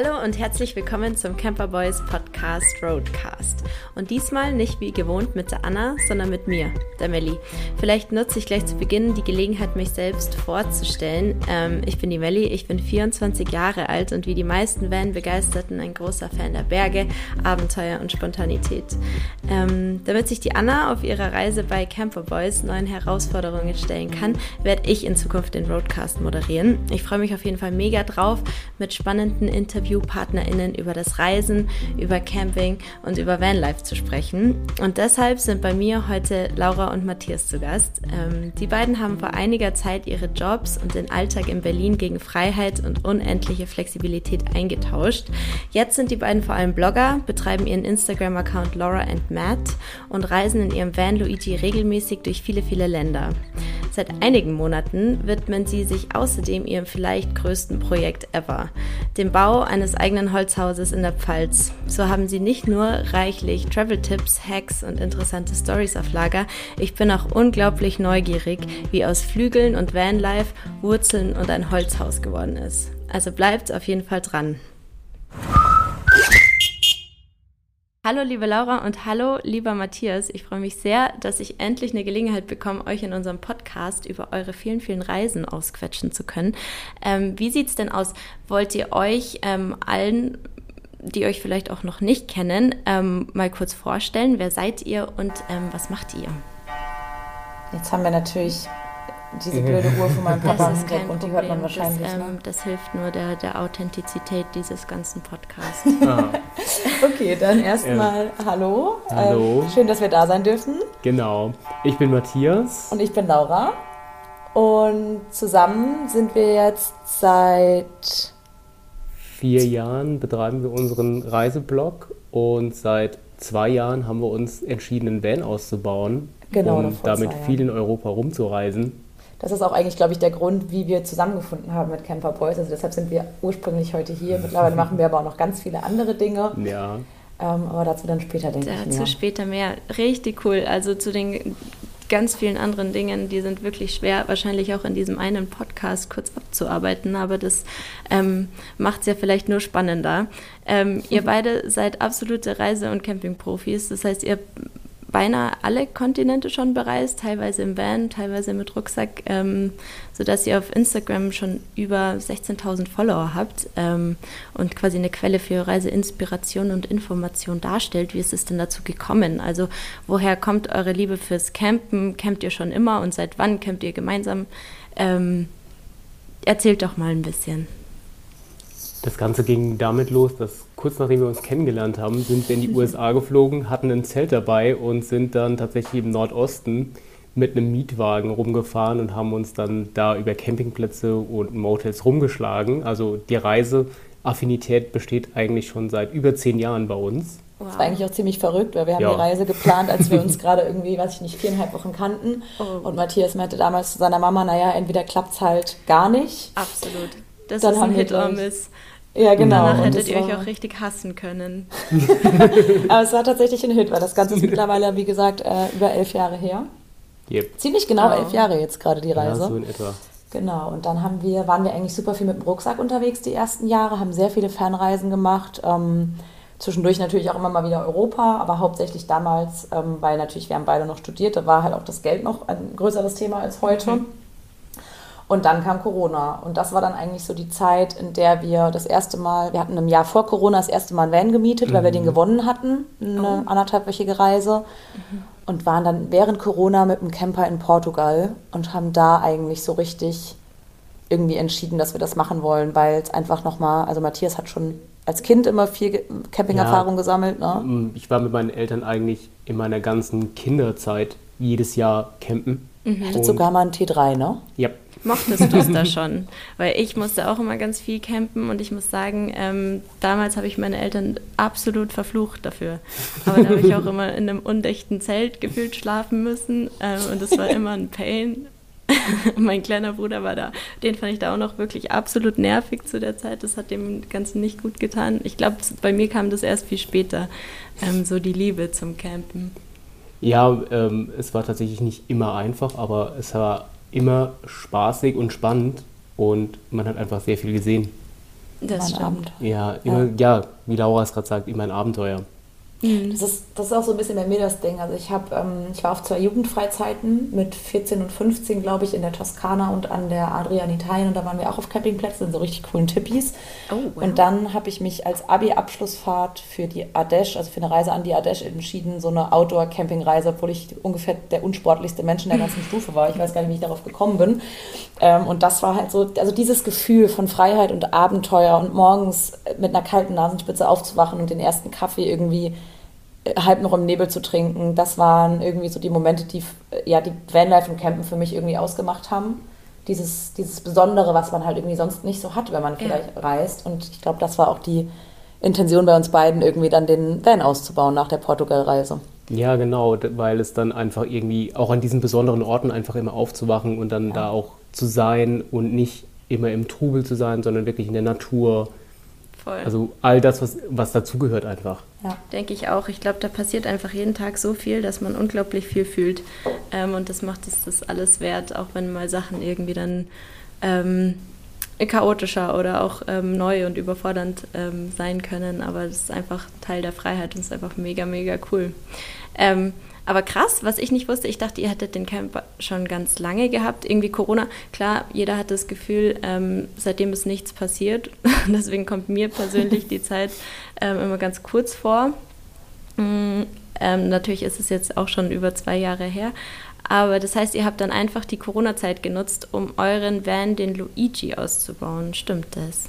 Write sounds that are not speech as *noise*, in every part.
Hallo und herzlich willkommen zum Camper Boys Podcast Roadcast. Und diesmal nicht wie gewohnt mit der Anna, sondern mit mir, der Melli. Vielleicht nutze ich gleich zu Beginn die Gelegenheit, mich selbst vorzustellen. Ähm, ich bin die Melli, ich bin 24 Jahre alt und wie die meisten Van-Begeisterten ein großer Fan der Berge, Abenteuer und Spontanität. Ähm, damit sich die Anna auf ihrer Reise bei Camper Boys neuen Herausforderungen stellen kann, werde ich in Zukunft den Roadcast moderieren. Ich freue mich auf jeden Fall mega drauf, mit spannenden InterviewpartnerInnen über das Reisen, über Camping und über Vanlife zu sprechen. Und deshalb sind bei mir heute Laura und Matthias zu Gast. Ähm, die beiden haben vor einiger Zeit ihre Jobs und den Alltag in Berlin gegen Freiheit und unendliche Flexibilität eingetauscht. Jetzt sind die beiden vor allem Blogger, betreiben ihren Instagram-Account Laura and Matt und reisen in ihrem Van Luigi regelmäßig durch viele, viele Länder. Seit einigen Monaten widmen sie sich außerdem ihrem vielleicht größten Projekt ever, dem Bau eines eigenen Holzhauses in der Pfalz. So haben sie nicht nur reichlich Travel-Tipps, Hacks und interessante Stories auf Lager, ich bin auch unglaublich neugierig, wie aus Flügeln und Vanlife Wurzeln und ein Holzhaus geworden ist. Also bleibt auf jeden Fall dran. Hallo liebe Laura und hallo lieber Matthias. Ich freue mich sehr, dass ich endlich eine Gelegenheit bekomme, euch in unserem Podcast über eure vielen, vielen Reisen ausquetschen zu können. Ähm, wie sieht es denn aus? Wollt ihr euch ähm, allen, die euch vielleicht auch noch nicht kennen, ähm, mal kurz vorstellen? Wer seid ihr und ähm, was macht ihr? Jetzt haben wir natürlich diese *laughs* blöde Uhr von meinem Papa das ist kein und die hört man wahrscheinlich. Das, ähm, ne? das hilft nur der, der Authentizität dieses ganzen Podcasts. *laughs* Ah. *laughs* okay, dann erstmal ja. hallo. Hallo. Ähm, schön, dass wir da sein dürfen. Genau. Ich bin Matthias. Und ich bin Laura. Und zusammen sind wir jetzt seit vier Jahren betreiben wir unseren Reiseblog und seit zwei Jahren haben wir uns entschieden, einen Van auszubauen, genau, um damit viel in Europa rumzureisen das ist auch eigentlich, glaube ich, der Grund, wie wir zusammengefunden haben mit Camper Boys. Also deshalb sind wir ursprünglich heute hier. *laughs* Mittlerweile machen wir aber auch noch ganz viele andere Dinge. Ja. Ähm, aber dazu dann später, denke dazu ich. Dazu später mehr. Richtig cool. Also zu den ganz vielen anderen Dingen, die sind wirklich schwer, wahrscheinlich auch in diesem einen Podcast kurz abzuarbeiten, aber das ähm, macht es ja vielleicht nur spannender. Ähm, ihr *laughs* beide seid absolute Reise- und Campingprofis, das heißt, ihr beinahe alle Kontinente schon bereist, teilweise im Van, teilweise mit Rucksack, ähm, sodass ihr auf Instagram schon über 16.000 Follower habt ähm, und quasi eine Quelle für Reiseinspiration und Information darstellt. Wie ist es denn dazu gekommen? Also woher kommt eure Liebe fürs Campen? Campt ihr schon immer und seit wann campt ihr gemeinsam? Ähm, erzählt doch mal ein bisschen. Das Ganze ging damit los, dass kurz nachdem wir uns kennengelernt haben, sind wir in die USA geflogen, hatten ein Zelt dabei und sind dann tatsächlich im Nordosten mit einem Mietwagen rumgefahren und haben uns dann da über Campingplätze und Motels rumgeschlagen. Also die Reiseaffinität besteht eigentlich schon seit über zehn Jahren bei uns. Wow. Das war eigentlich auch ziemlich verrückt, weil wir haben ja. die Reise geplant, als wir *laughs* uns gerade irgendwie, weiß ich nicht, viereinhalb Wochen kannten. Oh. Und Matthias meinte damals zu seiner Mama, naja, entweder klappt es halt gar nicht. Absolut. Das dann ist ein Hit or Miss. Ja, genau. Danach hättet ihr euch auch richtig hassen können. *laughs* Aber es war tatsächlich ein Hit, weil das Ganze ist *laughs* mittlerweile, wie gesagt, äh, über elf Jahre her. Yep. Ziemlich genau oh. elf Jahre jetzt gerade die Reise. Ja, so in etwa. Genau, und dann haben wir, waren wir eigentlich super viel mit dem Rucksack unterwegs die ersten Jahre, haben sehr viele Fernreisen gemacht. Ähm, zwischendurch natürlich auch immer mal wieder Europa, aber hauptsächlich damals, ähm, weil natürlich wir haben beide noch studiert, da war halt auch das Geld noch ein größeres Thema als heute. Mhm. Und dann kam Corona. Und das war dann eigentlich so die Zeit, in der wir das erste Mal, wir hatten im Jahr vor Corona das erste Mal einen Van gemietet, mhm. weil wir den mhm. gewonnen hatten, eine oh. anderthalbwöchige Reise. Mhm. Und waren dann während Corona mit einem Camper in Portugal und haben da eigentlich so richtig irgendwie entschieden, dass wir das machen wollen, weil es einfach nochmal, also Matthias hat schon als Kind immer viel Campingerfahrung ja, gesammelt. Ne? Mm, ich war mit meinen Eltern eigentlich in meiner ganzen Kinderzeit jedes Jahr campen. Mhm. Hattet sogar mal einen T3, ne? Ja mochtest du es da schon? Weil ich musste auch immer ganz viel campen und ich muss sagen, ähm, damals habe ich meine Eltern absolut verflucht dafür. Aber da habe ich auch immer in einem undichten Zelt gefühlt schlafen müssen ähm, und es war immer ein Pain. *laughs* mein kleiner Bruder war da. Den fand ich da auch noch wirklich absolut nervig zu der Zeit. Das hat dem Ganzen nicht gut getan. Ich glaube, bei mir kam das erst viel später, ähm, so die Liebe zum Campen. Ja, ähm, es war tatsächlich nicht immer einfach, aber es war immer spaßig und spannend und man hat einfach sehr viel gesehen. Das stimmt. Abend. Ja, immer, ja. ja, wie Laura es gerade sagt, immer ein Abenteuer. Mhm. Das, ist, das ist auch so ein bisschen bei mir das Ding. Also ich, hab, ähm, ich war auf zwei Jugendfreizeiten mit 14 und 15, glaube ich, in der Toskana und an der Adria in Italien. Und da waren wir auch auf Campingplätzen in so richtig coolen Tippis. Oh, wow. Und dann habe ich mich als Abi-Abschlussfahrt für die Ardèche, also für eine Reise an die Ardèche entschieden, so eine Outdoor-Camping-Reise, obwohl ich ungefähr der unsportlichste Mensch in der ganzen *laughs* Stufe war. Ich weiß gar nicht, wie ich darauf gekommen bin. Ähm, und das war halt so, also dieses Gefühl von Freiheit und Abenteuer und morgens mit einer kalten Nasenspitze aufzuwachen und den ersten Kaffee irgendwie halb noch im Nebel zu trinken, das waren irgendwie so die Momente, die ja die Vanlife und Campen für mich irgendwie ausgemacht haben. Dieses, dieses Besondere, was man halt irgendwie sonst nicht so hat, wenn man vielleicht ja. reist. Und ich glaube, das war auch die Intention bei uns beiden, irgendwie dann den Van auszubauen nach der Portugal-Reise. Ja, genau, weil es dann einfach irgendwie auch an diesen besonderen Orten einfach immer aufzuwachen und dann ja. da auch zu sein und nicht immer im Trubel zu sein, sondern wirklich in der Natur. Voll. Also all das, was, was dazugehört einfach. Ja. Denke ich auch. Ich glaube, da passiert einfach jeden Tag so viel, dass man unglaublich viel fühlt. Ähm, und das macht es das alles wert, auch wenn mal Sachen irgendwie dann ähm, chaotischer oder auch ähm, neu und überfordernd ähm, sein können. Aber das ist einfach Teil der Freiheit und ist einfach mega, mega cool. Aber krass, was ich nicht wusste, ich dachte, ihr hättet den Camp schon ganz lange gehabt. Irgendwie Corona, klar, jeder hat das Gefühl, ähm, seitdem ist nichts passiert. *laughs* Deswegen kommt mir persönlich die Zeit ähm, immer ganz kurz vor. Mhm, ähm, natürlich ist es jetzt auch schon über zwei Jahre her. Aber das heißt, ihr habt dann einfach die Corona-Zeit genutzt, um euren Van, den Luigi, auszubauen. Stimmt das?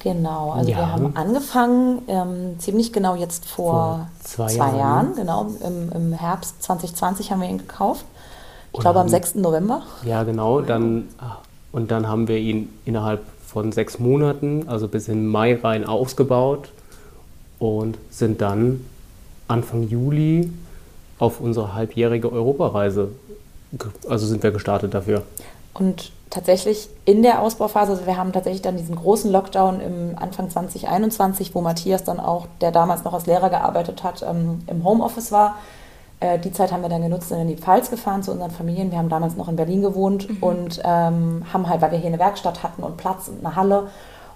Genau, also ja. wir haben angefangen, ähm, ziemlich genau jetzt vor, vor zwei, zwei, Jahren, Jahren genau, im, im, Herbst 2020 haben wir ihn gekauft. Ich glaube am 6. November. Ja, genau, dann, und dann haben wir ihn innerhalb von sechs Monaten, also bis in Mai rein ausgebaut und sind dann Anfang Juli auf unsere halbjährige Europareise, also sind wir gestartet dafür. Und tatsächlich in der Ausbauphase, also wir haben tatsächlich dann diesen großen Lockdown im Anfang 2021, wo Matthias dann auch, der damals noch als Lehrer gearbeitet hat, ähm, im Homeoffice war. Äh, die Zeit haben wir dann genutzt, sind in die Pfalz gefahren zu unseren Familien. Wir haben damals noch in Berlin gewohnt mhm. und ähm, haben halt, weil wir hier eine Werkstatt hatten und Platz und eine Halle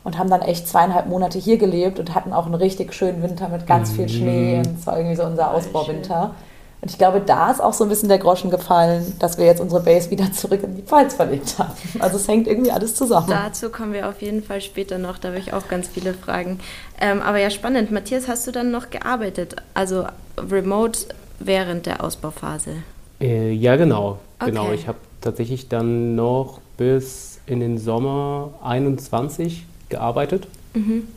und haben dann echt zweieinhalb Monate hier gelebt und hatten auch einen richtig schönen Winter mit ganz viel Schnee. Mhm. Und es war irgendwie so unser Ausbauwinter. Und ich glaube, da ist auch so ein bisschen der Groschen gefallen, dass wir jetzt unsere Base wieder zurück in die Pfalz verlegt haben. Also es hängt irgendwie alles zusammen. Dazu kommen wir auf jeden Fall später noch, da habe ich auch ganz viele Fragen. Ähm, aber ja, spannend. Matthias, hast du dann noch gearbeitet? Also remote während der Ausbauphase? Äh, ja, genau. Okay. Genau. Ich habe tatsächlich dann noch bis in den Sommer 21 gearbeitet. Mhm.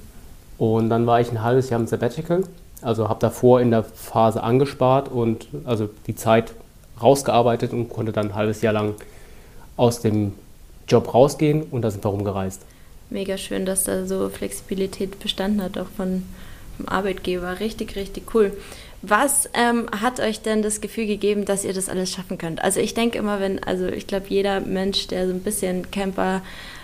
Und dann war ich ein halbes Jahr im Sabbatical also habe davor in der Phase angespart und also die Zeit rausgearbeitet und konnte dann ein halbes Jahr lang aus dem Job rausgehen und da sind wir rumgereist. Mega schön, dass da so Flexibilität bestanden hat, auch von, vom Arbeitgeber. Richtig, richtig cool. Was ähm, hat euch denn das Gefühl gegeben, dass ihr das alles schaffen könnt? Also ich denke immer, wenn, also ich glaube, jeder Mensch, der so ein bisschen Camper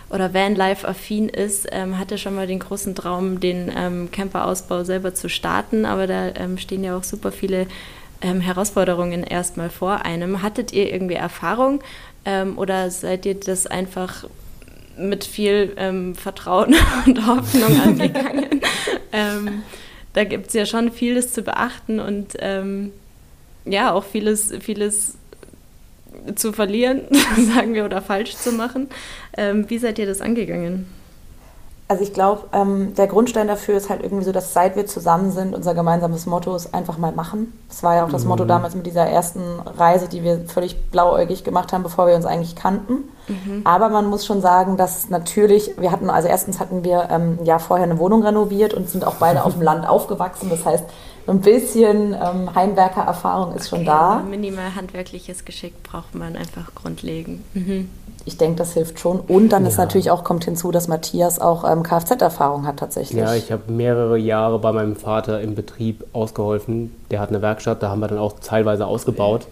oder Vanlife-affin ist, ähm, hatte schon mal den großen Traum, den ähm, Camper-Ausbau selber zu starten. Aber da ähm, stehen ja auch super viele ähm, Herausforderungen erstmal vor einem. Hattet ihr irgendwie Erfahrung ähm, oder seid ihr das einfach mit viel ähm, Vertrauen *laughs* und Hoffnung angegangen? *laughs* da gibt es ja schon vieles zu beachten und ja, auch vieles, vieles zu verlieren, *laughs* sagen wir, oder falsch zu machen. Ähm, wie seid ihr das angegangen? Also ich glaube, ähm, der Grundstein dafür ist halt irgendwie so, dass seit wir zusammen sind, unser gemeinsames Motto ist einfach mal machen. Das war ja auch das mhm. Motto damals mit dieser ersten Reise, die wir völlig blauäugig gemacht haben, bevor wir uns eigentlich kannten. Mhm. Aber man muss schon sagen, dass natürlich, wir hatten, also erstens hatten wir ähm, ja vorher eine Wohnung renoviert und sind auch beide auf dem Land aufgewachsen. Das heißt, ein bisschen ähm, Heimwerkererfahrung ist okay, schon da. Minimal handwerkliches Geschick braucht man einfach grundlegend. Mhm. Ich denke, das hilft schon. Und dann ja. ist natürlich auch, kommt hinzu, dass Matthias auch ähm, Kfz-Erfahrung hat tatsächlich. Ja, ich habe mehrere Jahre bei meinem Vater im Betrieb ausgeholfen. Der hat eine Werkstatt, da haben wir dann auch teilweise ausgebaut.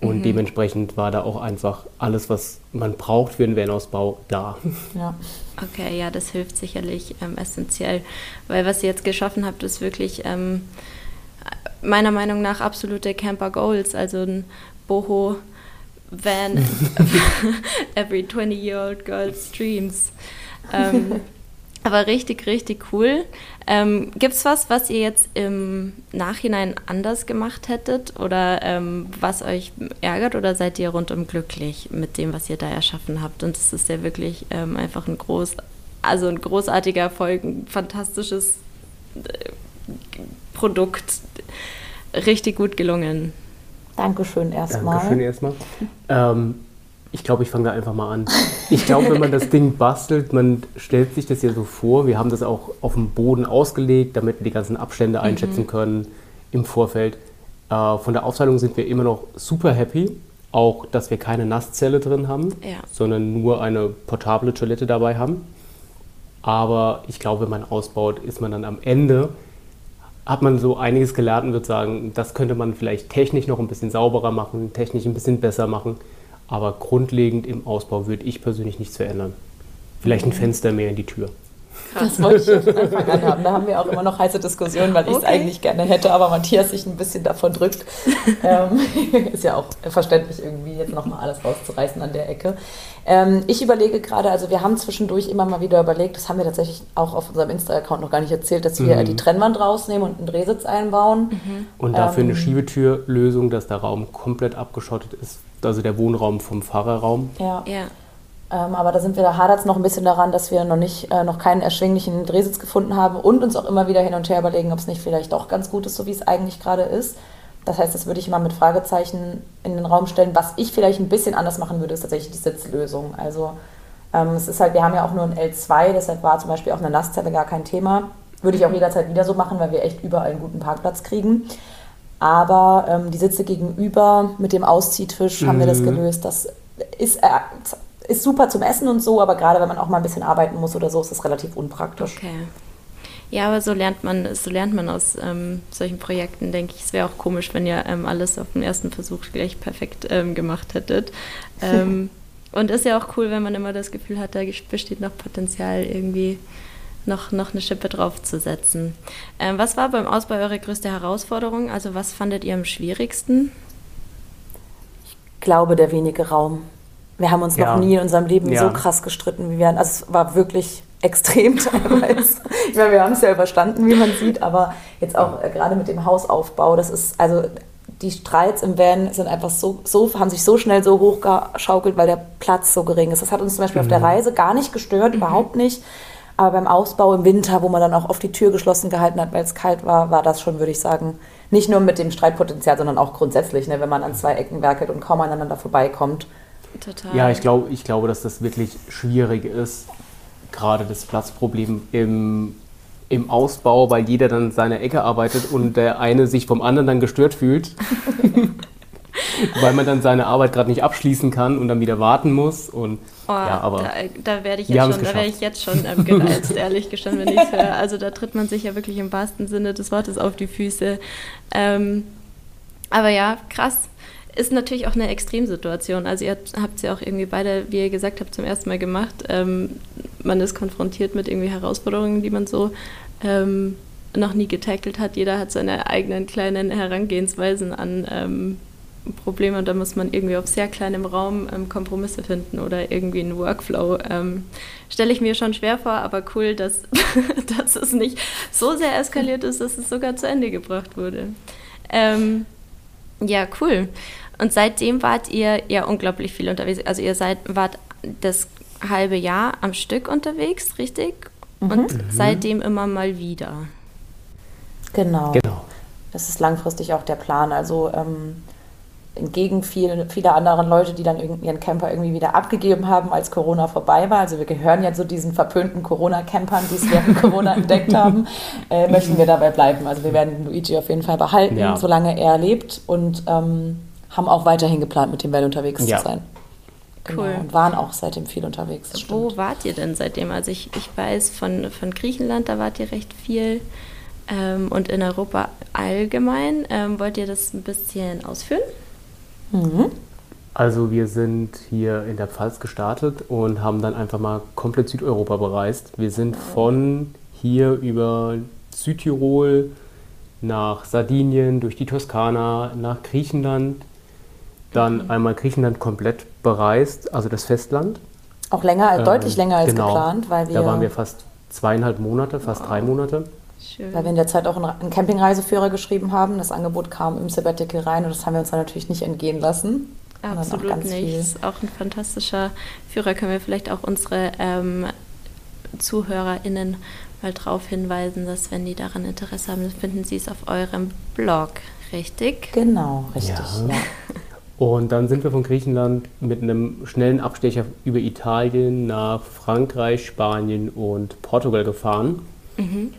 Und mhm. dementsprechend war da auch einfach alles, was man braucht für einen Van-Ausbau, da. Ja. Okay, ja, das hilft sicherlich ähm, essentiell. Weil was ihr jetzt geschaffen habt, ist wirklich ähm, meiner Meinung nach absolute Camper Goals. Also ein Boho Van *laughs* every 20-year-old girl's dreams. Ähm, *laughs* Aber richtig, richtig cool. Ähm, Gibt es was, was ihr jetzt im Nachhinein anders gemacht hättet oder ähm, was euch ärgert oder seid ihr rundum glücklich mit dem, was ihr da erschaffen habt? Und es ist ja wirklich ähm, einfach ein groß, also ein großartiger Erfolg, ein fantastisches äh, Produkt, richtig gut gelungen. Dankeschön erstmal. Dankeschön erstmal. Ähm, ich glaube, ich fange da einfach mal an. Ich glaube, wenn man das Ding bastelt, man stellt sich das ja so vor. Wir haben das auch auf dem Boden ausgelegt, damit wir die ganzen Abstände mhm. einschätzen können im Vorfeld. Äh, von der Aufteilung sind wir immer noch super happy. Auch, dass wir keine Nasszelle drin haben, ja. sondern nur eine portable Toilette dabei haben. Aber ich glaube, wenn man ausbaut, ist man dann am Ende, hat man so einiges gelernt und wird sagen, das könnte man vielleicht technisch noch ein bisschen sauberer machen, technisch ein bisschen besser machen. Aber grundlegend im Ausbau würde ich persönlich nichts verändern. Vielleicht ein mhm. Fenster mehr in die Tür. Das wollte ich von Anfang an haben. Da haben wir auch immer noch heiße Diskussionen, weil ich es eigentlich gerne hätte, aber Matthias sich ein bisschen davon drückt. *laughs* ähm, *laughs* ist ja auch verständlich, irgendwie jetzt nochmal alles rauszureißen an der Ecke. Ähm, ich überlege gerade, also wir haben zwischendurch immer mal wieder überlegt, das haben wir tatsächlich auch auf unserem Insta-Account noch gar nicht erzählt, dass wir mhm. die Trennwand rausnehmen und einen Drehsitz einbauen. Mhm. Und dafür ähm, eine Schiebetürlösung, dass der Raum komplett abgeschottet ist, also der Wohnraum vom Fahrerraum. Ja. ja. Ähm, aber da sind wir, da hadert es noch ein bisschen daran, dass wir noch nicht, äh, noch keinen erschwinglichen Drehsitz gefunden haben und uns auch immer wieder hin und her überlegen, ob es nicht vielleicht doch ganz gut ist, so wie es eigentlich gerade ist. Das heißt, das würde ich mal mit Fragezeichen in den Raum stellen. Was ich vielleicht ein bisschen anders machen würde, ist tatsächlich die Sitzlösung. Also ähm, es ist halt, wir haben ja auch nur ein L2, deshalb war zum Beispiel auch eine Nasszelle gar kein Thema. Würde ich auch jederzeit wieder so machen, weil wir echt überall einen guten Parkplatz kriegen. Aber ähm, die Sitze gegenüber mit dem Ausziehtisch mhm. haben wir das mhm. gelöst. Das ist, äh, ist super zum Essen und so, aber gerade wenn man auch mal ein bisschen arbeiten muss oder so, ist das relativ unpraktisch. Okay. Ja, aber so lernt man, so lernt man aus ähm, solchen Projekten, denke ich. Es wäre auch komisch, wenn ihr ähm, alles auf den ersten Versuch gleich perfekt ähm, gemacht hättet. *laughs* Ähm, und ist ja auch cool, wenn man immer das Gefühl hat, da besteht noch Potenzial, irgendwie noch, noch eine Schippe draufzusetzen. Ähm, was war beim Ausbau eure größte Herausforderung? Also was fandet ihr am schwierigsten? Ich glaube, der wenige Raum. Wir haben uns ja. noch nie in unserem Leben ja. so krass gestritten wie wir. Also es war wirklich extrem *laughs* teilweise. ich meine, wir haben es ja überstanden, wie man sieht, aber jetzt auch äh, gerade mit dem Hausaufbau, das ist, also die Streits im Van sind einfach so, so, haben sich so schnell so hochgeschaukelt, weil der Platz so gering ist. Das hat uns zum Beispiel mhm. auf der mhm. Reise gar nicht gestört, mhm. überhaupt nicht. Aber beim Ausbau im Winter, wo man dann auch oft die Tür geschlossen gehalten hat, weil es kalt war, war das schon, würde ich sagen, nicht nur mit dem Streitpotenzial, sondern auch grundsätzlich, ne, wenn man an zwei Ecken werkelt und kaum aneinander vorbeikommt. Total. Ja, ich, glaub, ich glaube, dass das wirklich schwierig ist, gerade das Platzproblem im, im Ausbau, weil jeder dann seine Ecke arbeitet und der eine sich vom anderen dann gestört fühlt. *laughs* weil man dann seine Arbeit gerade nicht abschließen kann und dann wieder warten muss. Und, oh, ja, aber da, da werde ich, jetzt schon, werd ich jetzt schon ähm, gereizt, *laughs* ehrlich gestanden, wenn ich höre. Also da tritt man sich ja wirklich im wahrsten Sinne des Wortes auf die Füße. Ähm, aber ja, krass ist natürlich auch eine Extremsituation. Also ihr habt es ja auch irgendwie beide, wie ihr gesagt habt, zum ersten Mal gemacht. Ähm, man ist konfrontiert mit irgendwie Herausforderungen, die man so ähm, noch nie getackelt hat. Jeder hat seine eigenen kleinen Herangehensweisen an ähm, Probleme und da muss man irgendwie auf sehr kleinem Raum ähm, Kompromisse finden oder irgendwie einen Workflow. Ähm, Stelle ich mir schon schwer vor, aber cool, dass, *laughs* dass es nicht so sehr eskaliert ist, dass es sogar zu Ende gebracht wurde. Ähm, ja, cool. Und seitdem wart ihr ja unglaublich viel unterwegs. Also ihr seid, wart das halbe Jahr am Stück unterwegs, richtig? Mhm. Und mhm. seitdem immer mal wieder. Genau. genau. Das ist langfristig auch der Plan. Also ähm, entgegen viel, vieler anderen Leute, die dann ihren Camper irgendwie wieder abgegeben haben, als Corona vorbei war. Also wir gehören ja zu diesen verpönten Corona-Campern, die es während *laughs* Corona entdeckt haben, äh, möchten wir dabei bleiben. Also wir werden Luigi auf jeden Fall behalten, ja. solange er lebt und ähm, haben auch weiterhin geplant, mit dem Bell unterwegs ja. zu sein. Genau. Cool. Und waren auch seitdem viel unterwegs. Wo wart ihr denn seitdem? Also ich, ich weiß von, von Griechenland, da wart ihr recht viel. Ähm, und in Europa allgemein. Ähm, wollt ihr das ein bisschen ausführen? Mhm. Also wir sind hier in der Pfalz gestartet und haben dann einfach mal komplett Südeuropa bereist. Wir sind von hier über Südtirol nach Sardinien, durch die Toskana, nach Griechenland, dann mhm. einmal Griechenland komplett bereist, also das Festland. Auch länger, ähm, deutlich länger als genau, geplant, weil wir. Da waren wir fast zweieinhalb Monate, fast wow. drei Monate. Schön. Weil wir in der Zeit auch einen Campingreiseführer geschrieben haben. Das Angebot kam im Sabbatical rein und das haben wir uns dann natürlich nicht entgehen lassen. Absolut nicht. Das ist auch ein fantastischer Führer. Können wir vielleicht auch unsere ähm, ZuhörerInnen mal darauf hinweisen, dass wenn die daran Interesse haben, finden sie es auf eurem Blog, richtig? Genau, richtig. Ja. Und dann sind wir von Griechenland mit einem schnellen Abstecher über Italien nach Frankreich, Spanien und Portugal gefahren, mhm.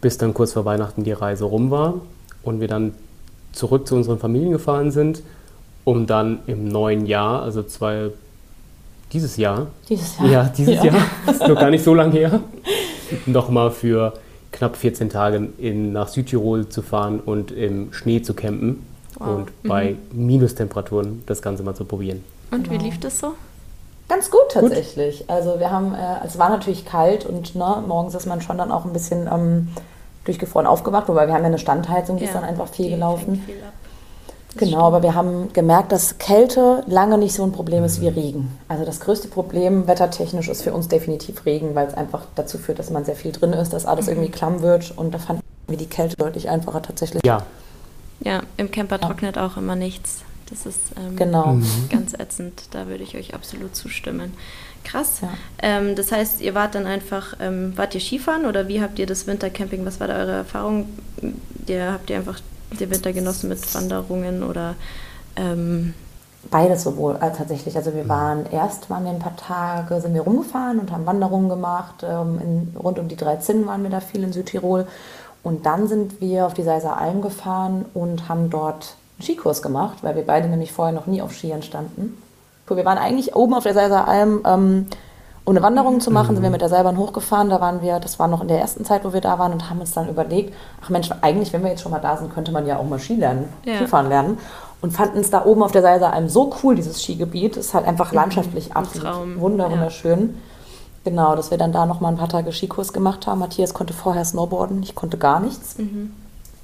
bis dann kurz vor Weihnachten die Reise rum war und wir dann zurück zu unseren Familien gefahren sind, um dann im neuen Jahr, also zwei, dieses Jahr, dieses Jahr, ja, dieses ja. Jahr, ist noch gar nicht so lange her, *laughs* nochmal für knapp 14 Tage in, nach Südtirol zu fahren und im Schnee zu campen wow. und mhm. bei Minustemperaturen das Ganze mal zu probieren. Und genau. wie lief das so? Ganz gut tatsächlich. Gut. Also wir haben, äh, es war natürlich kalt und ne, morgens ist man schon dann auch ein bisschen ähm, durchgefroren aufgewacht, wobei wir haben ja eine Standheizung, die ja, ist dann einfach viel gelaufen. Viel genau, aber wir haben gemerkt, dass Kälte lange nicht so ein Problem ist wie Regen. Also das größte Problem wettertechnisch ist für uns definitiv Regen, weil es einfach dazu führt, dass man sehr viel drin ist, dass alles mhm. irgendwie klamm wird und da fanden wir die Kälte deutlich einfacher tatsächlich. Ja, ja, im Camper trocknet auch immer nichts. Das ist ähm, genau. Mhm. ganz ätzend. Da würde ich euch absolut zustimmen. Krass. Ja. Ähm, das heißt, ihr wart dann einfach, ähm, wart ihr Skifahren oder wie habt ihr das Wintercamping, was war da eure Erfahrung? Ihr, habt ihr einfach den Winter genossen mit Wanderungen oder? Ähm Beides sowohl äh, tatsächlich. Also wir waren erst waren wir ein paar Tage, sind wir rumgefahren und haben Wanderungen gemacht. Ähm, in, rund um die drei Zinnen waren wir da viel in Südtirol und dann sind wir auf die Seiser Alm gefahren und haben dort einen Skikurs gemacht, weil wir beide nämlich vorher noch nie auf Skiern standen. Wir waren eigentlich oben auf der Seiser Alm, ähm, um eine Wanderung zu machen, mhm. sind wir mit der Seilbahn hochgefahren. Da waren wir, das war noch in der ersten Zeit, wo wir da waren und haben uns dann überlegt, ach Mensch, eigentlich, wenn wir jetzt schon mal da sind, könnte man ja auch mal Ski lernen, ja. Skifahren lernen. Und fanden es da oben auf der Seiser Alm so cool, dieses Skigebiet. Es ist halt einfach landschaftlich mhm. absolut wunderschön. Ja. Genau, dass wir dann da nochmal ein paar Tage Skikurs gemacht haben. Matthias konnte vorher Snowboarden, ich konnte gar nichts. Mhm.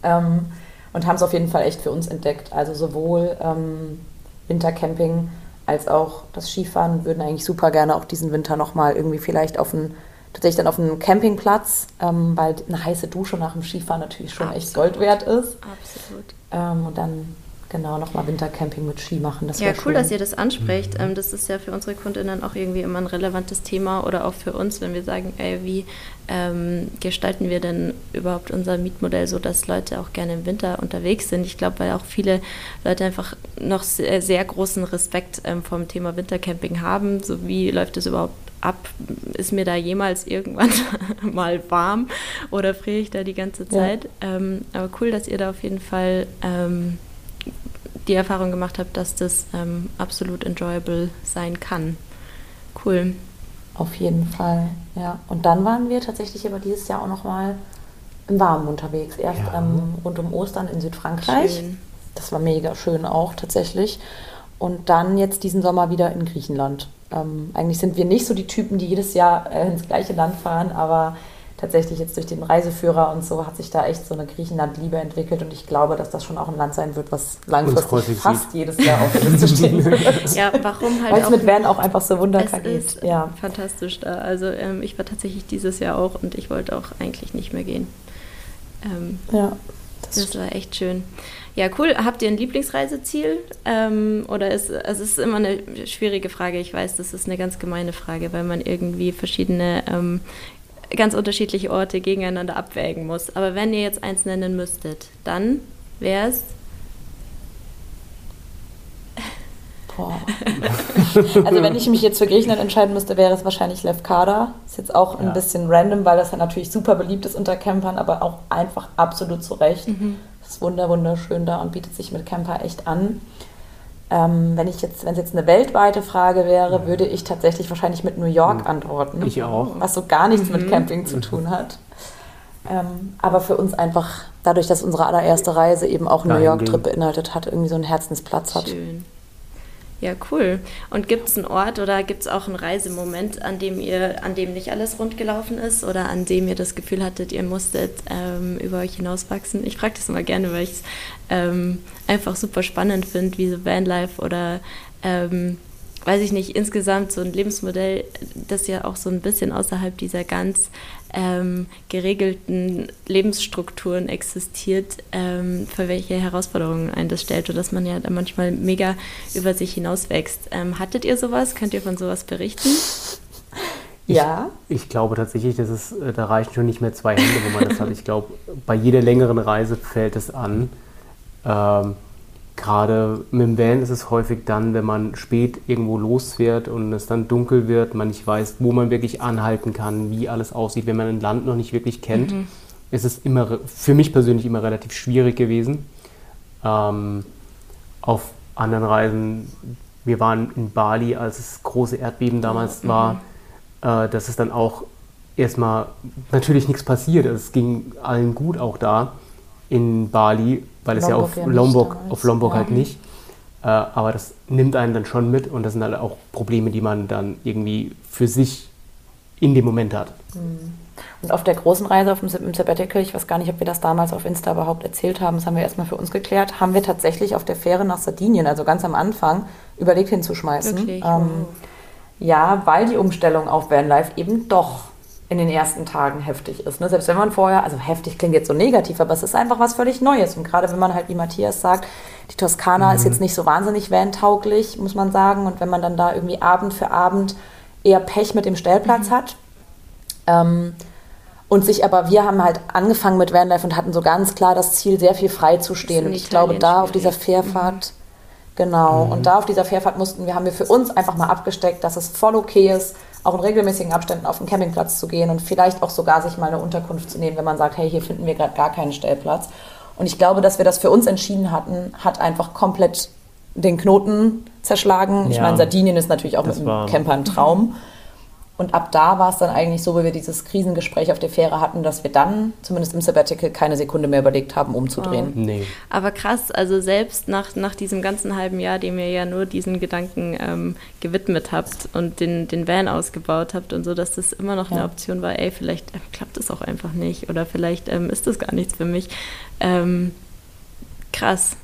Ähm, und haben es auf jeden Fall echt für uns entdeckt. Also sowohl ähm, Wintercamping als auch das Skifahren würden eigentlich super gerne auch diesen Winter nochmal irgendwie vielleicht auf einen, tatsächlich dann auf einen Campingplatz, ähm, weil eine heiße Dusche nach dem Skifahren natürlich schon Absolut. echt Gold wert ist. Absolut. Ähm, und dann genau nochmal Wintercamping mit Ski machen. Das ja, cool, schön. dass ihr das ansprecht. Mhm. das ist ja für unsere Kundinnen auch irgendwie immer ein relevantes Thema oder auch für uns, wenn wir sagen, ey, wie ähm, gestalten wir denn überhaupt unser Mietmodell so, dass Leute auch gerne im Winter unterwegs sind. Ich glaube, weil auch viele Leute einfach noch sehr, sehr großen Respekt ähm, vom Thema Wintercamping haben. So wie läuft es überhaupt ab? Ist mir da jemals irgendwann *laughs* mal warm oder friere ich da die ganze Zeit? Ja. Ähm, aber cool, dass ihr da auf jeden Fall ähm, die Erfahrung gemacht habe, dass das ähm, absolut enjoyable sein kann. Cool. Auf jeden Fall, ja. Und dann waren wir tatsächlich aber dieses Jahr auch noch mal im Warmen unterwegs. Erst ja. ähm, rund um Ostern in Südfrankreich. Schön. Das war mega schön auch tatsächlich. Und dann jetzt diesen Sommer wieder in Griechenland. Ähm, eigentlich sind wir nicht so die Typen, die jedes Jahr äh, ins gleiche Land fahren, aber tatsächlich jetzt durch den Reiseführer und so hat sich da echt so eine Griechenland-Liebe entwickelt und ich glaube, dass das schon auch ein Land sein wird, was langfristig fast sieht. jedes Jahr auf der Liste *laughs* stehen wird. Ja, warum halt Weil es mit Van auch einfach so wunderbar geht. Ist ja. fantastisch da. Also ähm, ich war tatsächlich dieses Jahr auch und ich wollte auch eigentlich nicht mehr gehen. Ähm, ja. Das, das war echt schön. Ja, cool. Habt ihr ein Lieblingsreiseziel? Ähm, oder ist also es ist immer eine schwierige Frage. Ich weiß, das ist eine ganz gemeine Frage, weil man irgendwie verschiedene ähm, ganz unterschiedliche Orte gegeneinander abwägen muss. Aber wenn ihr jetzt eins nennen müsstet, dann wäre es. also wenn ich mich jetzt für Griechenland entscheiden müsste, wäre es wahrscheinlich Lefkada. Ist jetzt auch ein ja. bisschen random, weil das ja natürlich super beliebt ist unter Campern, aber auch einfach absolut zu Recht. Mhm. Es ist wunderschön da und bietet sich mit Camper echt an. Ähm, wenn ich jetzt, wenn es jetzt eine weltweite Frage wäre, ja. würde ich tatsächlich wahrscheinlich mit New York mhm. antworten. Ich auch. Was so gar nichts mhm. mit Camping zu tun hat. Ähm, aber für uns einfach, dadurch, dass unsere allererste Reise eben auch einen New York-Trip beinhaltet hat, irgendwie so einen Herzensplatz hat. Schön. Ja, cool. Und gibt es einen Ort oder gibt es auch einen Reisemoment, an dem ihr, an dem nicht alles rund gelaufen ist oder an dem ihr das Gefühl hattet, ihr musstet ähm, über euch hinauswachsen? Ich frage das immer gerne, weil ich es ähm, einfach super spannend finde, wie so Vanlife oder ähm, weiß ich nicht, insgesamt so ein Lebensmodell, das ja auch so ein bisschen außerhalb dieser ganz ähm, geregelten Lebensstrukturen existiert, ähm, für welche Herausforderungen ein das stellt und dass man ja da manchmal mega über sich hinauswächst. Ähm, hattet ihr sowas? Könnt ihr von sowas berichten? Ich, ja. Ich glaube tatsächlich, dass es, äh, da reichen schon nicht mehr zwei Hände, wo man das hat. Ich glaube, bei jeder längeren Reise fällt es an. Ähm, Gerade mit dem Van ist es häufig dann, wenn man spät irgendwo losfährt und es dann dunkel wird, man nicht weiß, wo man wirklich anhalten kann, wie alles aussieht, wenn man ein Land noch nicht wirklich kennt, mhm. ist es immer für mich persönlich immer relativ schwierig gewesen. Ähm, auf anderen Reisen, wir waren in Bali, als es große Erdbeben damals mhm. war, äh, dass es dann auch erstmal natürlich nichts passiert. Es ging allen gut auch da in Bali, weil es Lombok ja auf ja Lombok, auf Lombok halt ja. halt nicht. Äh, aber das nimmt einen dann schon mit und das sind halt auch Probleme, die man dann irgendwie für sich in dem Moment hat. Mhm. Und auf der großen Reise auf dem Sabbatical, ich weiß gar nicht, ob wir das damals auf Insta überhaupt erzählt haben, das haben wir erstmal für uns geklärt, haben wir tatsächlich auf der Fähre nach Sardinien, also ganz am Anfang, überlegt hinzuschmeißen. Wirklich? Ähm, ja, weil die Umstellung auf Vanlife eben doch in den ersten Tagen heftig ist. Ne? Selbst wenn man vorher, also heftig klingt jetzt so negativ, aber es ist einfach was völlig Neues. Und gerade wenn man halt, wie Matthias sagt, die Toskana mhm. ist jetzt nicht so wahnsinnig van-tauglich, muss man sagen. Und wenn man dann da irgendwie Abend für Abend eher Pech mit dem Stellplatz mhm. hat. Ähm, und sich aber, wir haben halt angefangen mit Vanlife und hatten so ganz klar das Ziel, sehr viel frei zu stehen. Und ich glaube, da auf dieser Fährfahrt, mhm. genau, und mhm. da auf dieser Fährfahrt mussten wir, haben wir für uns einfach mal abgesteckt, dass es voll okay ist, auch in regelmäßigen Abständen auf den Campingplatz zu gehen und vielleicht auch sogar sich mal eine Unterkunft zu nehmen, wenn man sagt, hey, hier finden wir gerade gar keinen Stellplatz. Und ich glaube, dass wir das für uns entschieden hatten, hat einfach komplett den Knoten zerschlagen. Ja, ich meine, Sardinien ist natürlich auch mit dem Camper ein Traum. Und ab da war es dann eigentlich so, wie wir dieses Krisengespräch auf der Fähre hatten, dass wir dann, zumindest im Sabbatical, keine Sekunde mehr überlegt haben, umzudrehen. Oh. Nee. Aber krass, also selbst nach, nach diesem ganzen halben Jahr, dem ihr ja nur diesen Gedanken ähm, gewidmet habt und den, den Van ausgebaut habt und so, dass das immer noch ja. eine Option war, ey, vielleicht äh, klappt es auch einfach nicht oder vielleicht ähm, ist das gar nichts für mich. Ähm, krass.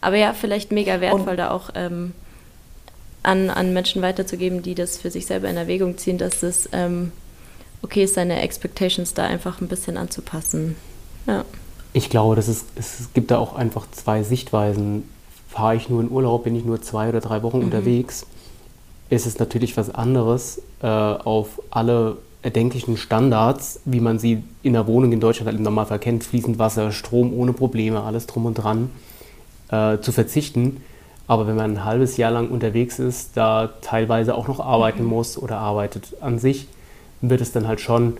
Aber ja, vielleicht mega wertvoll und da auch ähm, an, an Menschen weiterzugeben, die das für sich selber in Erwägung ziehen, dass es ähm, okay ist, seine Expectations da einfach ein bisschen anzupassen. Ja. Ich glaube, dass es, es gibt da auch einfach zwei Sichtweisen. Fahre ich nur in Urlaub, bin ich nur zwei oder drei Wochen mhm. unterwegs, ist es natürlich was anderes, äh, auf alle erdenklichen Standards, wie man sie in der Wohnung in Deutschland halt im Normalfall kennt, fließend Wasser, Strom ohne Probleme, alles drum und dran, äh, zu verzichten aber wenn man ein halbes Jahr lang unterwegs ist, da teilweise auch noch arbeiten mhm. muss oder arbeitet an sich, wird es dann halt schon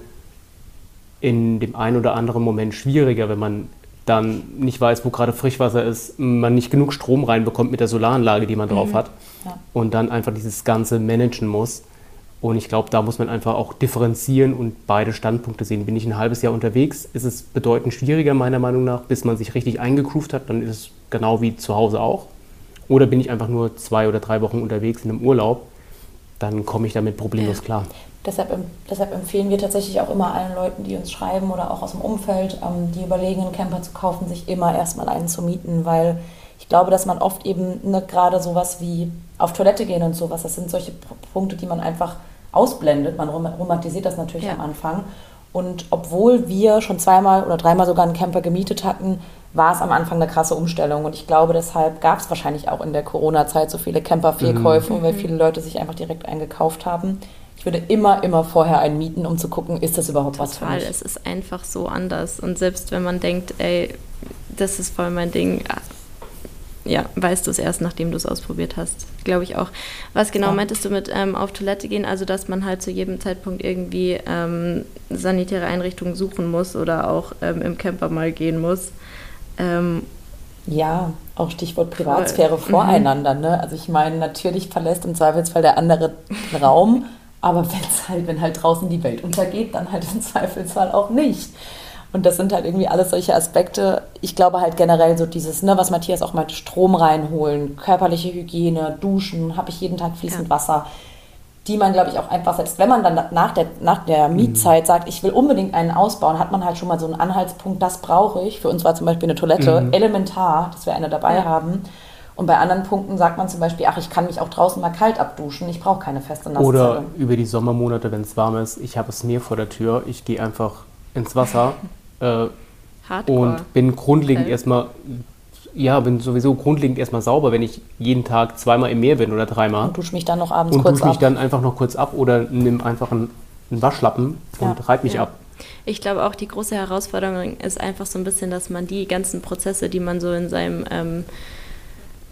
in dem einen oder anderen Moment schwieriger, wenn man dann nicht weiß, wo gerade Frischwasser ist, man nicht genug Strom reinbekommt mit der Solaranlage, die man drauf mhm. hat ja. und dann einfach dieses Ganze managen muss. Und ich glaube, da muss man einfach auch differenzieren und beide Standpunkte sehen. Bin ich ein halbes Jahr unterwegs, ist es bedeutend schwieriger meiner Meinung nach, bis man sich richtig eingegroovt hat, dann ist es genau wie zu Hause auch. Oder bin ich einfach nur zwei oder drei Wochen unterwegs in einem Urlaub, dann komme ich damit problemlos ja. klar. Deshalb, deshalb, empfehlen wir tatsächlich auch immer allen Leuten, die uns schreiben oder auch aus dem Umfeld, ähm, die überlegen, einen Camper zu kaufen, sich immer erstmal einen zu mieten, weil ich glaube, dass man oft eben ne, gerade sowas wie auf Toilette gehen und sowas, das sind solche Punkte, die man einfach ausblendet. Man romantisiert das natürlich ja. am Anfang. Und obwohl wir schon zweimal oder dreimal sogar einen Camper gemietet hatten, war es am Anfang eine krasse Umstellung. Und ich glaube, deshalb gab es wahrscheinlich auch in der Corona-Zeit so viele Camper-Fehlkäufe, mhm. weil viele Leute sich einfach direkt eingekauft haben. Ich würde immer, immer vorher einen mieten, um zu gucken, ist das überhaupt Total, was für mich. Es ist einfach so anders. Und selbst wenn man denkt, ey, das ist voll mein Ding, ja, weißt du es erst, nachdem du es ausprobiert hast. Glaube ich auch. Was genau ja. meintest du mit ähm, auf Toilette gehen? Also, dass man halt zu jedem Zeitpunkt irgendwie ähm, sanitäre Einrichtungen suchen muss oder auch ähm, im Camper mal gehen muss. Ähm, ja, auch Stichwort Privatsphäre voll. voreinander. Mhm. Ne? Also ich meine, natürlich verlässt im Zweifelsfall der andere den Raum, aber wenn's halt, wenn halt draußen die Welt untergeht, dann halt im Zweifelsfall auch nicht. Und das sind halt irgendwie alles solche Aspekte. Ich glaube halt generell so dieses, ne, was Matthias auch meinte, Strom reinholen, körperliche Hygiene, Duschen, habe ich jeden Tag fließend ja. Wasser die man, glaube ich, auch einfach, selbst wenn man dann nach der, nach der mhm. Mietzeit sagt, ich will unbedingt einen ausbauen, hat man halt schon mal so einen Anhaltspunkt, das brauche ich. Für uns war zum Beispiel eine Toilette mhm. elementar, dass wir eine dabei ja. haben. Und bei anderen Punkten sagt man zum Beispiel, ach, ich kann mich auch draußen mal kalt abduschen, ich brauche keine feste Nasszelle. Oder über die Sommermonate, wenn es warm ist, ich habe es Meer vor der Tür, ich gehe einfach ins Wasser äh, und bin grundlegend okay. erstmal, ja, bin sowieso grundlegend erstmal sauber, wenn ich jeden Tag zweimal im Meer bin oder dreimal. Und dusche mich dann noch abends und kurz ab. Und dusche mich dann einfach noch kurz ab oder nimm einfach einen, einen Waschlappen ja. und reib mich ja. ab. Ich glaube auch, die große Herausforderung ist einfach so ein bisschen, dass man die ganzen Prozesse, die man so in seinem ähm,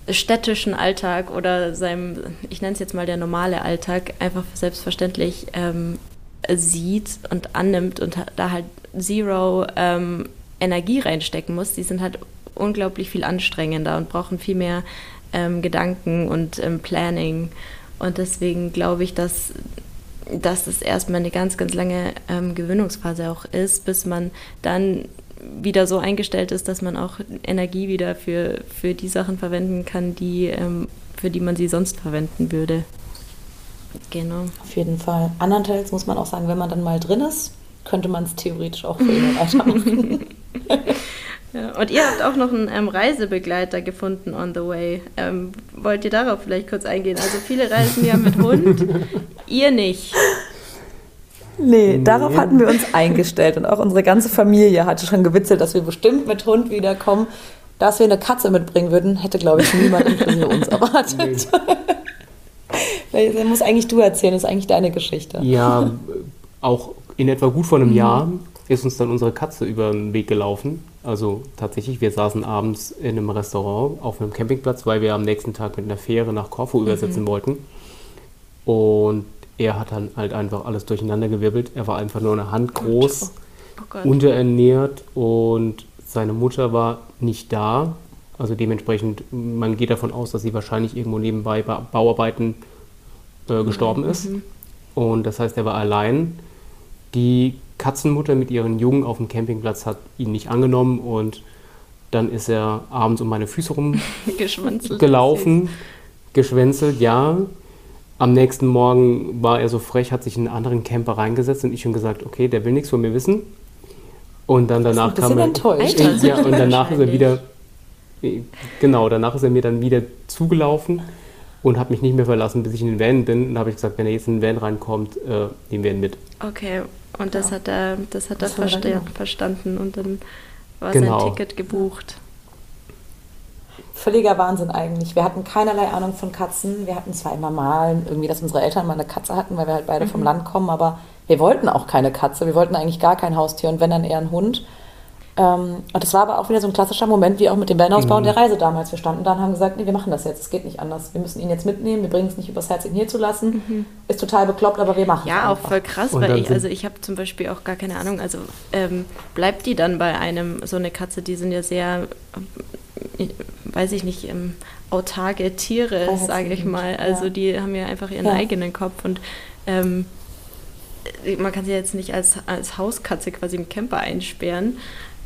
städtischen Alltag oder seinem, ich nenne es jetzt mal der normale Alltag, einfach selbstverständlich ähm, sieht und annimmt und da halt zero ähm, Energie reinstecken muss. Die sind halt unglaublich viel anstrengender und brauchen viel mehr ähm, Gedanken und ähm, Planning. Und deswegen glaube ich, dass, dass das erstmal eine ganz, ganz lange ähm, Gewöhnungsphase auch ist, bis man dann wieder so eingestellt ist, dass man auch Energie wieder für, für die Sachen verwenden kann, die, ähm, für die man sie sonst verwenden würde. Genau. Auf jeden Fall. Andernteils muss man auch sagen, wenn man dann mal drin ist, könnte man es theoretisch auch für immer *laughs* weitermachen. ja, und ihr habt auch noch einen ähm, Reisebegleiter gefunden on the way. Ähm, wollt ihr darauf vielleicht kurz eingehen? Also viele reisen ja mit Hund, *laughs* ihr nicht. Nee, nee, darauf hatten wir uns eingestellt und auch unsere ganze Familie hatte schon gewitzelt, dass wir bestimmt mit Hund wiederkommen. Dass wir eine Katze mitbringen würden, hätte, glaube ich, niemand *laughs* inklusive uns erwartet. Nee. Das muss eigentlich du erzählen, das ist eigentlich deine Geschichte. Ja, auch in etwa gut vor einem mhm. Jahr ist uns dann unsere Katze über den Weg gelaufen. Also tatsächlich, wir saßen abends in einem Restaurant auf einem Campingplatz, weil wir am nächsten Tag mit einer Fähre nach Korfu mhm. übersetzen wollten. Und er hat dann halt einfach alles durcheinandergewirbelt. Er war einfach nur eine Hand groß, oh unterernährt und seine Mutter war nicht da. Also dementsprechend, man geht davon aus, dass sie wahrscheinlich irgendwo nebenbei bei Bauarbeiten äh, gestorben mhm. ist. Und das heißt, er war allein. Die Katzenmutter mit ihren Jungen auf dem Campingplatz hat ihn nicht angenommen und dann ist er abends um meine Füße rumgelaufen, *laughs* geschwänzelt, ja. Am nächsten Morgen war er so frech, hat sich in einen anderen Camper reingesetzt und ich schon gesagt, okay, der will nichts von mir wissen. Und dann danach kam er. Enttäuscht. Ja, und danach ist er wieder. Genau, danach ist er mir dann wieder zugelaufen und hat mich nicht mehr verlassen, bis ich in den Van bin. Und habe ich gesagt, wenn er jetzt in den Van reinkommt, äh, nehmen wir ihn mit. Okay, und das ja. hat er, das hat das er versta verstanden und dann war genau. sein Ticket gebucht völliger Wahnsinn eigentlich. Wir hatten keinerlei Ahnung von Katzen. Wir hatten zwar immer mal irgendwie, dass unsere Eltern mal eine Katze hatten, weil wir halt beide mhm. vom Land kommen, aber wir wollten auch keine Katze. Wir wollten eigentlich gar kein Haustier und wenn dann eher ein Hund. Ähm, und das war aber auch wieder so ein klassischer Moment, wie auch mit dem Vanhausbau mhm. und der Reise damals. Wir standen da und haben gesagt, nee, wir machen das jetzt, es geht nicht anders. Wir müssen ihn jetzt mitnehmen, wir bringen es nicht übers Herz, ihn hier zu lassen. Mhm. Ist total bekloppt, aber wir machen es Ja, auch voll krass, weil ich, also ich habe zum Beispiel auch gar keine Ahnung, also ähm, bleibt die dann bei einem, so eine Katze, die sind ja sehr weiß ich nicht, ähm, autarke Tiere, sage ich mal. Also ja. die haben ja einfach ihren ja. eigenen Kopf und ähm, man kann sie jetzt nicht als, als Hauskatze quasi im Camper einsperren.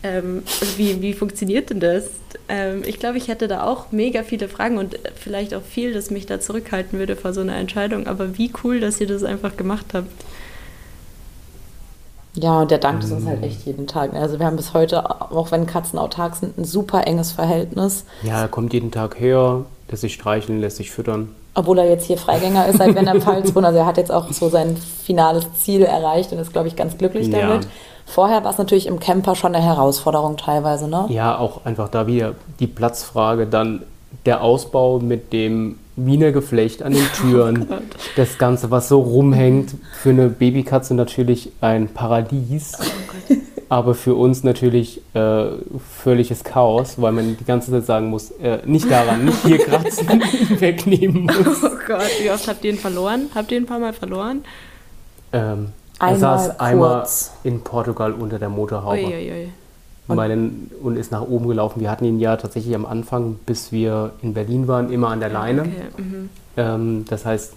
Ähm, wie, wie funktioniert denn das? Ähm, ich glaube, ich hätte da auch mega viele Fragen und vielleicht auch viel, das mich da zurückhalten würde vor so einer Entscheidung. Aber wie cool, dass ihr das einfach gemacht habt. Ja, und der dankt es uns halt echt jeden Tag. Also wir haben bis heute, auch wenn Katzen autark sind, ein super enges Verhältnis. Ja, er kommt jeden Tag her, lässt sich streicheln, lässt sich füttern. Obwohl er jetzt hier Freigänger ist, seit wenn er *laughs* Pfalz wohnt. Also er hat jetzt auch so sein finales Ziel erreicht und ist, glaube ich, ganz glücklich ja. Vorher war es natürlich im Camper schon eine Herausforderung teilweise, ne? Ja, auch einfach da wieder die Platzfrage, dann der Ausbau mit dem Wiener Geflecht an den *laughs* Türen. Oh das Ganze, was so rumhängt, für eine Babykatze natürlich ein Paradies. Oh aber für uns natürlich äh, völliges Chaos, weil man die ganze Zeit sagen muss, äh, nicht daran, nicht hier kratzen, *laughs* *laughs* wegnehmen muss. Oh Gott, wie oft habt ihr ihn verloren? Habt ihr ihn ein paar Mal verloren? Ähm, er einmal saß kurz. einmal in Portugal unter der Motorhaube. Ui, ui, ui. Und, meinen, und ist nach oben gelaufen. Wir hatten ihn ja tatsächlich am Anfang, bis wir in Berlin waren, immer an der Leine. Okay. Mhm. Ähm, das heißt,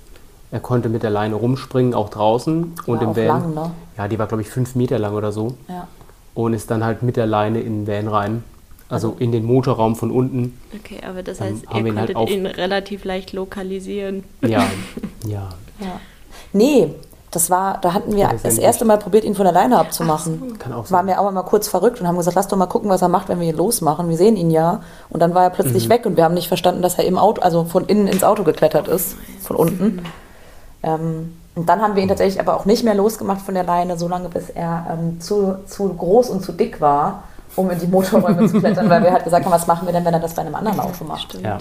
er konnte mit der Leine rumspringen, auch draußen. Die und im Van. Lang, ne? Ja, die war, glaube ich, fünf Meter lang oder so. Ja. Und ist dann halt mit der Leine in den Van rein. Also, also in den Motorraum von unten. Okay, aber das heißt, ihr konntet ihn, halt ihn relativ leicht lokalisieren. Ja, *laughs* ja. ja. Nee, Das war, da hatten wir das erste Mal probiert, ihn von alleine abzumachen. So. Kann auch sein. Waren wir auch mal kurz verrückt und haben gesagt, lass doch mal gucken, was er macht, wenn wir ihn losmachen. Wir sehen ihn ja. Und dann war er plötzlich mhm. weg und wir haben nicht verstanden, dass er im Auto, also von innen ins Auto geklettert ist, von unten. Ähm, und dann haben wir ihn tatsächlich aber auch nicht mehr losgemacht von der Leine, solange bis er ähm, zu, zu groß und zu dick war, um in die Motorräume zu klettern, weil wir halt gesagt haben, was machen wir denn, wenn er das bei einem anderen Auto macht. Ja.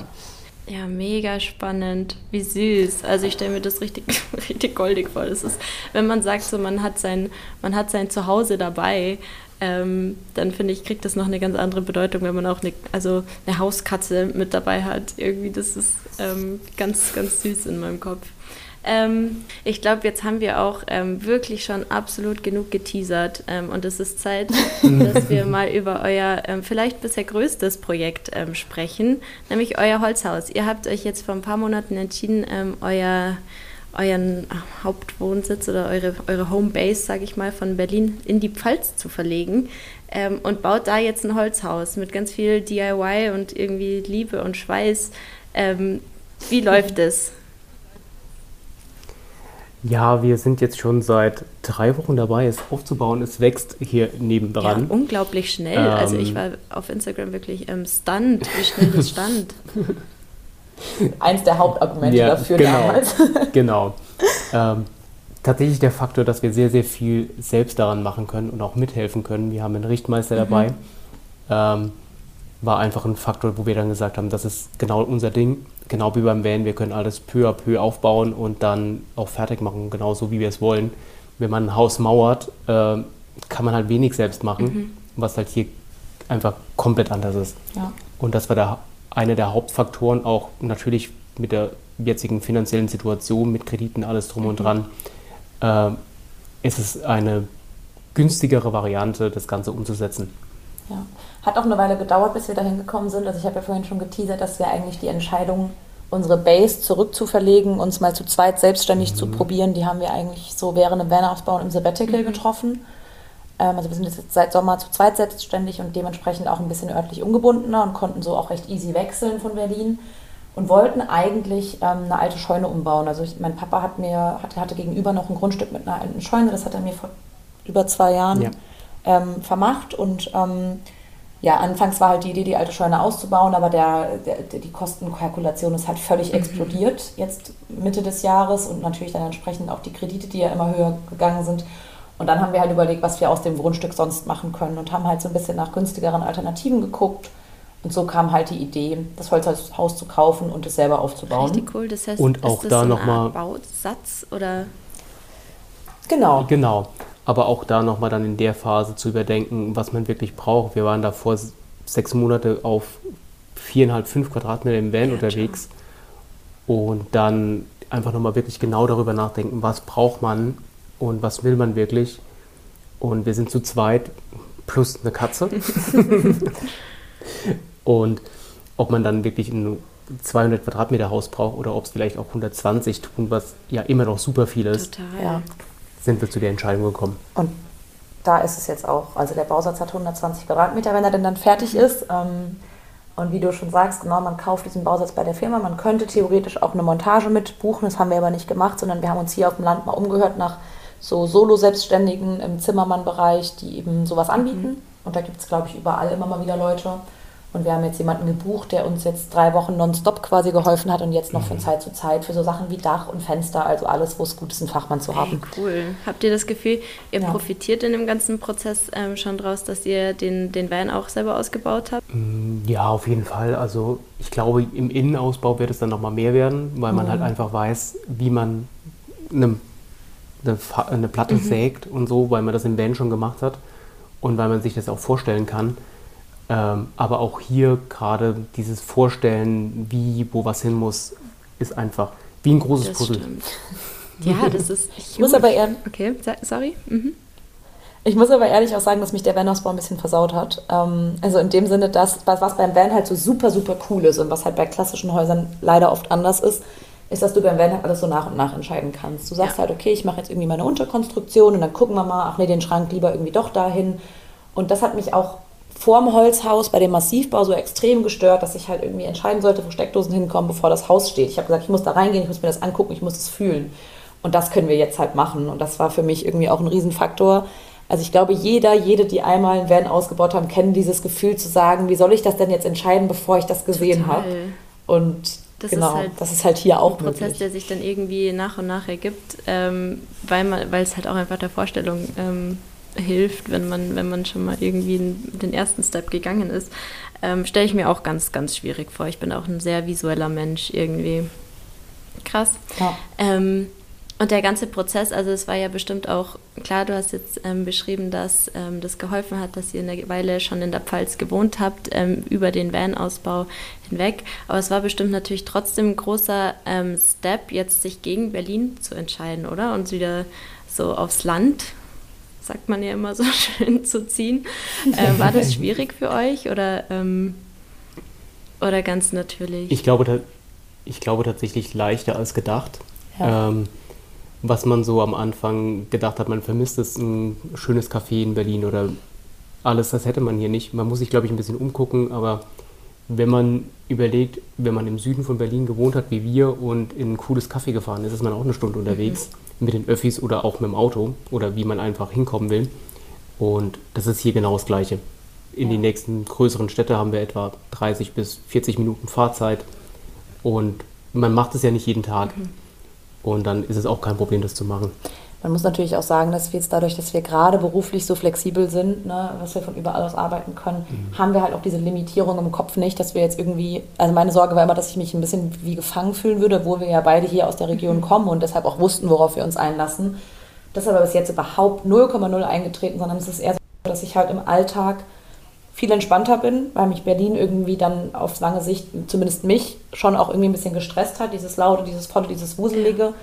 Ja, mega spannend. Wie süß. Also ich stelle mir das richtig, *laughs* richtig goldig vor. Das ist, wenn man sagt, so man hat sein, man hat sein Zuhause dabei, ähm, dann finde ich, kriegt das noch eine ganz andere Bedeutung, wenn man auch eine, also eine Hauskatze mit dabei hat. Irgendwie, das ist ähm, ganz, ganz süß in meinem Kopf. Ähm, ich glaube, jetzt haben wir auch ähm, wirklich schon absolut genug geteasert ähm, und es ist Zeit, *laughs* dass wir mal über euer ähm, vielleicht bisher größtes Projekt ähm, sprechen, nämlich euer Holzhaus. Ihr habt euch jetzt vor ein paar Monaten entschieden, ähm, euer euren Hauptwohnsitz oder eure, eure Homebase, sage ich mal, von Berlin in die Pfalz zu verlegen ähm, und baut da jetzt ein Holzhaus mit ganz viel DIY und irgendwie Liebe und Schweiß. Ähm, wie läuft es? Ja, wir sind jetzt schon seit drei Wochen dabei, es aufzubauen. Es wächst hier nebendran. Ja, unglaublich schnell. Ähm, also ich ähm, war auf Instagram wirklich ähm, stunned, wie schnell das stand. *laughs* Eins der Hauptargumente ja, dafür genau, damals. *laughs* genau. Ähm, tatsächlich der Faktor, dass wir sehr, sehr viel selbst daran machen können und auch mithelfen können. Wir haben einen Richtmeister mhm. dabei. Ähm, war einfach ein Faktor, wo wir dann gesagt haben, das ist genau unser Ding genau wie beim Van, wir können alles peu à peu aufbauen und dann auch fertig machen, genauso wie wir es wollen. Wenn man ein Haus mauert, äh, kann man halt wenig selbst machen, mhm. was halt hier einfach komplett anders ist. Ja. Und das war der, einer der Hauptfaktoren, auch natürlich mit der jetzigen finanziellen Situation, mit Krediten, alles drum mhm. und dran, äh, ist es eine günstigere Variante, das Ganze umzusetzen. Ja. Hat auch eine Weile gedauert, bis wir dahin gekommen sind. Also ich habe ja vorhin schon geteasert, dass wir eigentlich die Entscheidung, unsere Base zurückzuverlegen, uns mal zu zweit selbstständig mhm. zu probieren, die haben wir eigentlich so während dem Van-Ausbau im Sabbatical mhm. getroffen. Ähm, also wir sind jetzt seit Sommer zu zweit selbstständig und dementsprechend auch ein bisschen örtlich ungebundener und konnten so auch recht easy wechseln von Berlin und wollten eigentlich ähm, eine alte Scheune umbauen. Also ich, mein Papa hat mir, hatte, hatte gegenüber noch ein Grundstück mit einer alten Scheune, das hat er mir vor über zwei Jahren ja. Ähm, vermacht und ähm, ja, anfangs war halt die Idee, die alte Scheune auszubauen, aber der, der, die Kostenkalkulation ist halt völlig mhm. explodiert jetzt Mitte des Jahres und natürlich dann entsprechend auch die Kredite, die ja immer höher gegangen sind. Und dann haben wir halt überlegt, was wir aus dem Grundstück sonst machen können und haben halt so ein bisschen nach günstigeren Alternativen geguckt. Und so kam halt die Idee, das Holzhaus zu kaufen und es selber aufzubauen. Richtig cool. Das heißt, und auch ist das da so nochmal Bausatz oder? Genau. Genau aber auch da nochmal dann in der Phase zu überdenken, was man wirklich braucht. Wir waren da vor sechs Monate auf viereinhalb, fünf Quadratmeter im Van ja, unterwegs und dann einfach nochmal wirklich genau darüber nachdenken, was braucht man und was will man wirklich. Und wir sind zu zweit plus eine Katze. *laughs* und ob man dann wirklich ein 200 Quadratmeter Haus braucht oder ob es vielleicht auch 120 tun, was ja immer noch super viel ist. Total. Ja sind wir zu der Entscheidung gekommen. Und da ist es jetzt auch. Also der Bausatz hat 120 Quadratmeter, wenn er denn dann fertig ist. Ähm, und wie du schon sagst, genau, man kauft diesen Bausatz bei der Firma. Man könnte theoretisch auch eine Montage mit buchen. Das haben wir aber nicht gemacht, sondern wir haben uns hier auf dem Land mal umgehört nach so Solo-Selbstständigen im Zimmermann-Bereich, die eben sowas anbieten. Mhm. Und da gibt es, glaube ich, überall immer mal wieder Leute. Und wir haben jetzt jemanden gebucht, der uns jetzt drei Wochen nonstop quasi geholfen hat und jetzt noch von mhm. Zeit zu Zeit für so Sachen wie Dach und Fenster, also alles, wo es gut ist, einen Fachmann zu haben. Hey, cool. Habt ihr das Gefühl, ihr ja. profitiert in dem ganzen Prozess ähm, schon draus, dass ihr den, den Van auch selber ausgebaut habt? Mm, ja, auf jeden Fall. Also ich glaube, im Innenausbau wird es dann nochmal mehr werden, weil man halt mhm. halt einfach weiß, wie man eine, eine, eine Platte mhm. sägt und so, weil man das im Van schon gemacht hat und weil man sich das auch vorstellen kann. Ähm, aber auch hier gerade dieses Vorstellen, wie, wo was hin muss, ist einfach wie ein großes das Puzzle. Stimmt. Ja, das ist. *laughs* Ich muss aber eher. Okay, sorry. Mhm. Ich muss aber ehrlich auch sagen, dass mich der Van-Ausbau ein bisschen versaut hat. Ähm, also in dem Sinne, dass was beim Van halt so super, super cool ist und was halt bei klassischen Häusern leider oft anders ist, ist, dass du beim Van halt alles so nach und nach entscheiden kannst. Du sagst ja. halt, okay, ich mache jetzt irgendwie meine Unterkonstruktion und dann gucken wir mal, ach nee, den Schrank lieber irgendwie doch dahin. Und das hat mich auch vorm Holzhaus bei dem Massivbau so extrem gestört, dass ich halt irgendwie entscheiden sollte, wo Steckdosen hinkommen, bevor das Haus steht. Ich habe gesagt, ich muss da reingehen, ich muss mir das angucken, ich muss es fühlen. Und das können wir jetzt halt machen. Und das war für mich irgendwie auch ein Riesenfaktor. Also ich glaube, jeder, jede, die einmal ein Van ausgebaut haben, kennen dieses Gefühl zu sagen, wie soll ich das denn jetzt entscheiden, bevor ich das gesehen habe. Und das genau, ist halt das ist halt hier auch ein Prozess, möglich. der sich dann irgendwie nach und nach ergibt, ähm, weil man, weil es halt auch einfach der Vorstellung ähm, hilft, wenn man, wenn man schon mal irgendwie den ersten Step gegangen ist. Ähm, Stelle ich mir auch ganz, ganz schwierig vor. Ich bin auch ein sehr visueller Mensch irgendwie. Krass. Ja. Ähm, und der ganze Prozess, also es war ja bestimmt auch, klar, du hast jetzt ähm, beschrieben, dass ähm, das geholfen hat, dass ihr eine Weile schon in der Pfalz gewohnt habt, ähm, über den Van-Ausbau hinweg. Aber es war bestimmt natürlich trotzdem ein großer ähm, Step, jetzt sich gegen Berlin zu entscheiden, oder? Und wieder so aufs Land, sagt man ja immer so *laughs* schön, zu ziehen. Äh, war das *laughs* schwierig für euch oder, ähm, oder ganz natürlich? Ich glaube, ich glaube tatsächlich leichter als gedacht. Ja ähm, was man so am Anfang gedacht hat, man vermisst es, ein schönes Café in Berlin oder alles, das hätte man hier nicht. Man muss sich, glaube ich, ein bisschen umgucken, aber wenn man überlegt, wenn man im Süden von Berlin gewohnt hat wie wir und in ein cooles Café gefahren ist, ist man auch eine Stunde unterwegs mhm. mit den Öffis oder auch mit dem Auto oder wie man einfach hinkommen will. Und das ist hier genau das Gleiche. In ja. die nächsten größeren Städte haben wir etwa 30 bis 40 Minuten Fahrzeit und man macht es ja nicht jeden Tag. Mhm. Und dann ist es auch kein Problem, das zu machen. Man muss natürlich auch sagen, dass wir jetzt dadurch, dass wir gerade beruflich so flexibel sind, ne, dass wir von überall aus arbeiten können, mhm. haben wir halt auch diese Limitierung im Kopf nicht, dass wir jetzt irgendwie, also meine Sorge war immer, dass ich mich ein bisschen wie gefangen fühlen würde, wo wir ja beide hier aus der Region mhm. kommen und deshalb auch wussten, worauf wir uns einlassen. Das ist aber bis jetzt überhaupt 0,0 eingetreten, sondern es ist eher so, dass ich halt im Alltag viel entspannter bin, weil mich Berlin irgendwie dann auf lange Sicht, zumindest mich, schon auch irgendwie ein bisschen gestresst hat. Dieses Laute, dieses Volle, dieses Wuselige.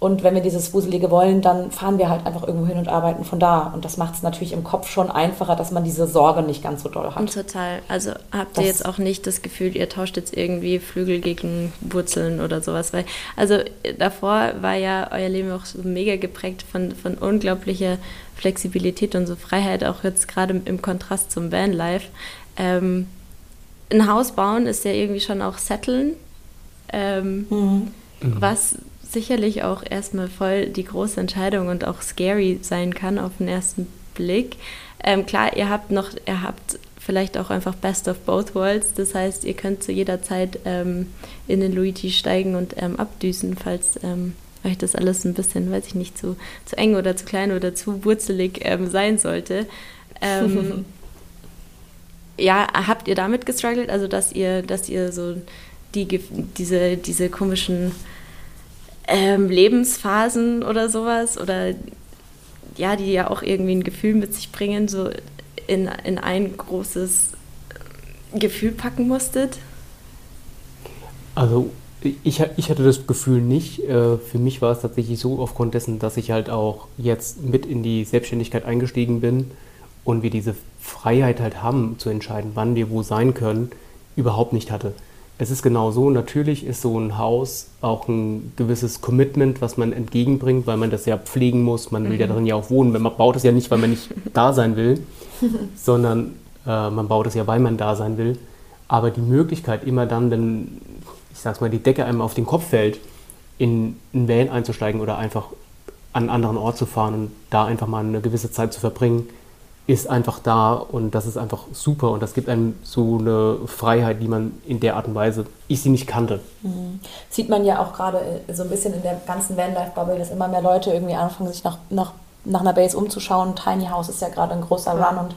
Und wenn wir dieses Wuselige wollen, dann fahren wir halt einfach irgendwo hin und arbeiten von da. Und das macht es natürlich im Kopf schon einfacher, dass man diese Sorge nicht ganz so doll hat. Total. Also habt ihr jetzt auch nicht das Gefühl, ihr tauscht jetzt irgendwie Flügel gegen Wurzeln oder sowas? Weil, also davor war ja euer Leben auch so mega geprägt von, von unglaublicher Flexibilität und so Freiheit, auch jetzt gerade im Kontrast zum Vanlife. Ähm, ein Haus bauen ist ja irgendwie schon auch setteln. Ähm, mhm. Was sicherlich auch erstmal voll die große Entscheidung und auch scary sein kann auf den ersten Blick. Ähm, klar, ihr habt noch, ihr habt vielleicht auch einfach Best of Both Worlds. Das heißt, ihr könnt zu jeder Zeit ähm, in den Luigi steigen und ähm, abdüsen, falls ähm, euch das alles ein bisschen, weiß ich nicht, zu, zu eng oder zu klein oder zu wurzelig ähm, sein sollte. Ähm, *laughs* ja, habt ihr damit gestruggelt? Also, dass ihr, dass ihr so die, diese, diese komischen ähm, Lebensphasen oder sowas oder ja, die ja auch irgendwie ein Gefühl mit sich bringen, so in, in ein großes Gefühl packen musstet? Also ich, ich hatte das Gefühl nicht. Äh, für mich war es tatsächlich so aufgrund dessen, dass ich halt auch jetzt mit in die Selbstständigkeit eingestiegen bin und wir diese Freiheit halt haben zu entscheiden, wann wir wo sein können, überhaupt nicht hatte. Es ist genau so. Natürlich ist so ein Haus auch ein gewisses Commitment, was man entgegenbringt, weil man das ja pflegen muss. Man will mhm. ja darin ja auch wohnen. Man baut es ja nicht, weil man nicht *laughs* da sein will, *laughs* sondern äh, man baut es ja, weil man da sein will. Aber die Möglichkeit, immer dann, wenn, ich sag's mal, die Decke einem auf den Kopf fällt, in ein Van einzusteigen oder einfach an einen anderen Ort zu fahren und da einfach mal eine gewisse Zeit zu verbringen, ist einfach da und das ist einfach super und das gibt einem so eine Freiheit, die man in der Art und Weise, ich sie nicht kannte. Mhm. Sieht man ja auch gerade äh, so ein bisschen in der ganzen Vanlife-Bubble, dass immer mehr Leute irgendwie anfangen, sich nach, nach, nach einer Base umzuschauen. Tiny House ist ja gerade ein großer ja. Run und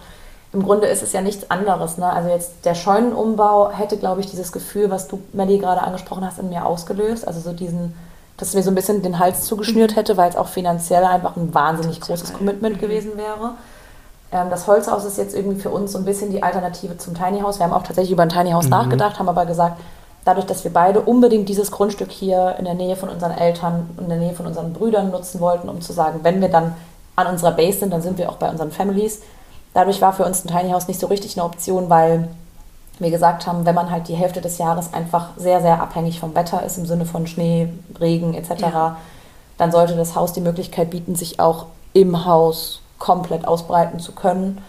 im Grunde ist es ja nichts anderes. Ne? Also jetzt der Scheunenumbau hätte, glaube ich, dieses Gefühl, was du, Melly, gerade angesprochen hast, in mir ausgelöst. Also so diesen, dass mir so ein bisschen den Hals zugeschnürt hätte, weil es auch finanziell einfach ein wahnsinnig großes Commitment gewesen wäre. Ähm, das Holzhaus ist jetzt irgendwie für uns so ein bisschen die Alternative zum Tiny House. Wir haben auch tatsächlich über ein Tiny House mhm. nachgedacht, haben aber gesagt, dadurch, dass wir beide unbedingt dieses Grundstück hier in der Nähe von unseren Eltern in der Nähe von unseren Brüdern nutzen wollten, um zu sagen, wenn wir dann an unserer Base sind, dann sind wir auch bei unseren Families. Dadurch war für uns ein Tiny House nicht so richtig eine Option, weil wir gesagt haben, wenn man halt die Hälfte des Jahres einfach sehr, sehr abhängig vom Wetter ist, im Sinne von Schnee, Regen etc., ja. dann sollte das Haus die Möglichkeit bieten, sich auch im Haus komplett ausbreiten zu können.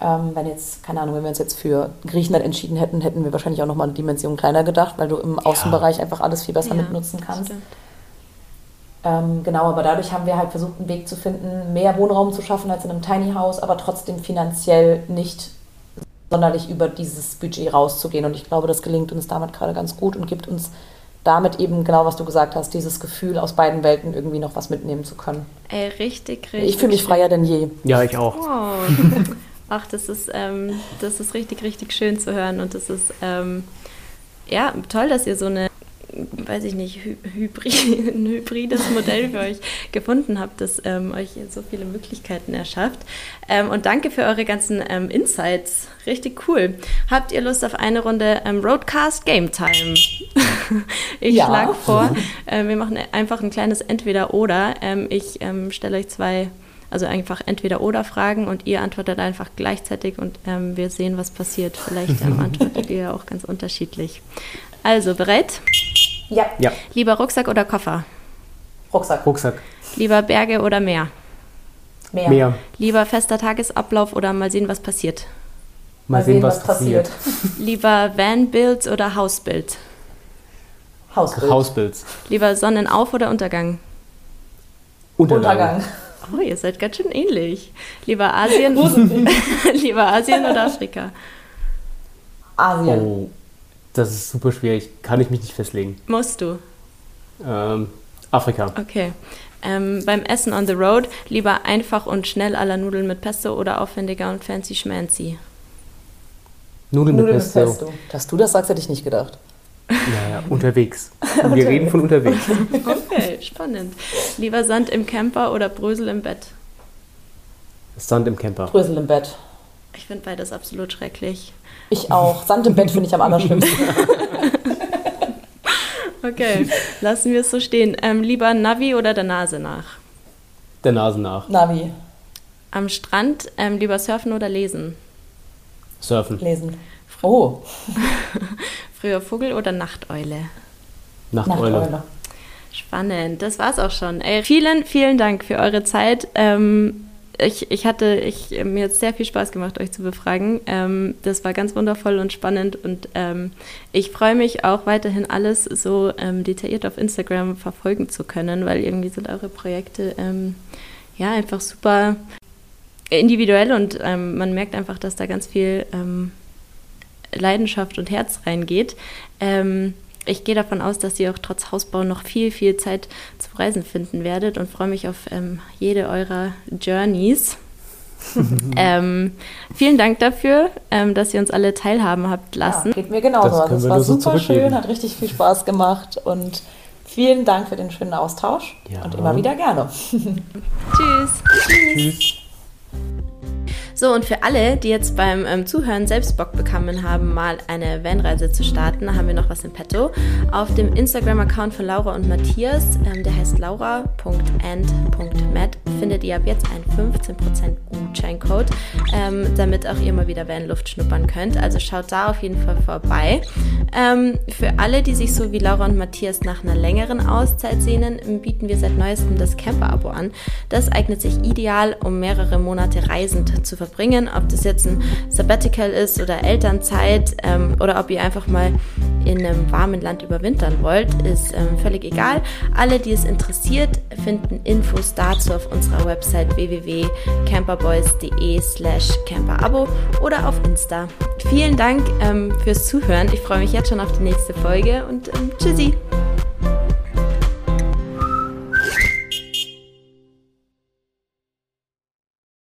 Ähm, wenn jetzt, keine Ahnung, wenn wir uns jetzt für Griechenland entschieden hätten, hätten wir wahrscheinlich auch nochmal eine Dimension kleiner gedacht, weil du im Außenbereich einfach alles viel besser ja, mitnutzen kannst. Ähm, genau, aber dadurch haben wir halt versucht, einen Weg zu finden, mehr Wohnraum zu schaffen als in einem Tiny House, aber trotzdem finanziell nicht sonderlich über dieses Budget rauszugehen. Und ich glaube, das gelingt uns damit gerade ganz gut und gibt uns damit eben genau, was du gesagt hast, dieses Gefühl, aus beiden Welten irgendwie noch was mitnehmen zu können. Ey, richtig, richtig. Ich fühle mich freier denn je. Ja, ich auch. Oh. *laughs* Ach, das ist, ähm, das ist richtig, richtig schön zu hören. Und das ist ähm, ja toll, dass ihr so eine weiß ich nicht, Hybrid, *laughs* ein hybrides Modell für euch gefunden habt, das ähm, euch so viele Möglichkeiten erschafft. Ähm, und danke für eure ganzen ähm, Insights. Richtig cool. Habt ihr Lust auf eine Runde ähm, Roadcast Game Time? *laughs* ich ja. schlage vor, äh, wir machen einfach ein kleines Entweder-Oder. Ähm, ich ähm, stelle euch zwei also einfach entweder oder Fragen und ihr antwortet einfach gleichzeitig und ähm, wir sehen, was passiert. Vielleicht ähm, antwortet ihr auch ganz unterschiedlich. Also, bereit? Ja. ja. Lieber Rucksack oder Koffer? Rucksack. Rucksack. Lieber Berge oder Meer? Meer. Meer. Lieber fester Tagesablauf oder mal sehen, was passiert? Mal, mal sehen, was, was passiert. *laughs* Lieber Vanbuild oder Hausbild? Hausbild. Hausbild. Lieber Sonnenauf- oder Untergang? Untergang. Untergang. Oh, ihr seid ganz schön ähnlich. Lieber Asien, *laughs* *laughs* lieber Asien oder Afrika? Asien. Oh. Das ist super schwierig. Kann ich mich nicht festlegen. Musst du? Ähm, Afrika. Okay. Ähm, beim Essen on the Road lieber einfach und schnell aller Nudeln mit Pesto oder aufwendiger und fancy schmancy? Nudeln, Nudeln mit, Pesto. mit Pesto. Dass du das sagst, hätte ich nicht gedacht. Naja, unterwegs. *laughs* Wir reden von unterwegs. *laughs* Okay, spannend. Lieber Sand im Camper oder Brösel im Bett? Sand im Camper. Brösel im Bett. Ich finde beides absolut schrecklich. Ich auch. Sand im Bett finde ich am allerschlimmsten. *laughs* okay, lassen wir es so stehen. Ähm, lieber Navi oder der Nase nach? Der Nase nach. Navi. Am Strand ähm, lieber surfen oder lesen? Surfen. Lesen. Oh. *laughs* Früher Vogel oder Nachteule? Nachteule. Nachteule. Spannend, das war's auch schon. Ey, vielen, vielen Dank für eure Zeit. Ähm, ich, ich hatte, ich, mir hat sehr viel Spaß gemacht, euch zu befragen. Ähm, das war ganz wundervoll und spannend und ähm, ich freue mich auch weiterhin alles so ähm, detailliert auf Instagram verfolgen zu können, weil irgendwie sind eure Projekte ähm, ja einfach super individuell und ähm, man merkt einfach, dass da ganz viel ähm, Leidenschaft und Herz reingeht ich gehe davon aus, dass ihr auch trotz Hausbau noch viel, viel Zeit zu reisen finden werdet und freue mich auf ähm, jede eurer Journeys. *laughs* ähm, vielen Dank dafür, ähm, dass ihr uns alle teilhaben habt lassen. Ja, geht mir genauso. Das, das war super schön, hat richtig viel Spaß gemacht und vielen Dank für den schönen Austausch ja. und immer wieder gerne. *laughs* Tschüss. Tschüss. So, und für alle, die jetzt beim ähm, Zuhören selbst Bock bekommen haben, mal eine Vanreise zu starten, haben wir noch was im Petto. Auf dem Instagram-Account von Laura und Matthias, ähm, der heißt laura.and.mat, findet ihr ab jetzt einen 15% Gutscheincode, ähm, damit auch ihr mal wieder Vanluft schnuppern könnt. Also schaut da auf jeden Fall vorbei. Ähm, für alle, die sich so wie Laura und Matthias nach einer längeren Auszeit sehnen, bieten wir seit neuestem das Camper-Abo an. Das eignet sich ideal, um mehrere Monate reisend zu verbringen verbringen, ob das jetzt ein Sabbatical ist oder Elternzeit ähm, oder ob ihr einfach mal in einem warmen Land überwintern wollt, ist ähm, völlig egal. Alle, die es interessiert, finden Infos dazu auf unserer Website www.camperboys.de slash camperabo oder auf Insta. Vielen Dank ähm, fürs Zuhören. Ich freue mich jetzt schon auf die nächste Folge und ähm, tschüssi!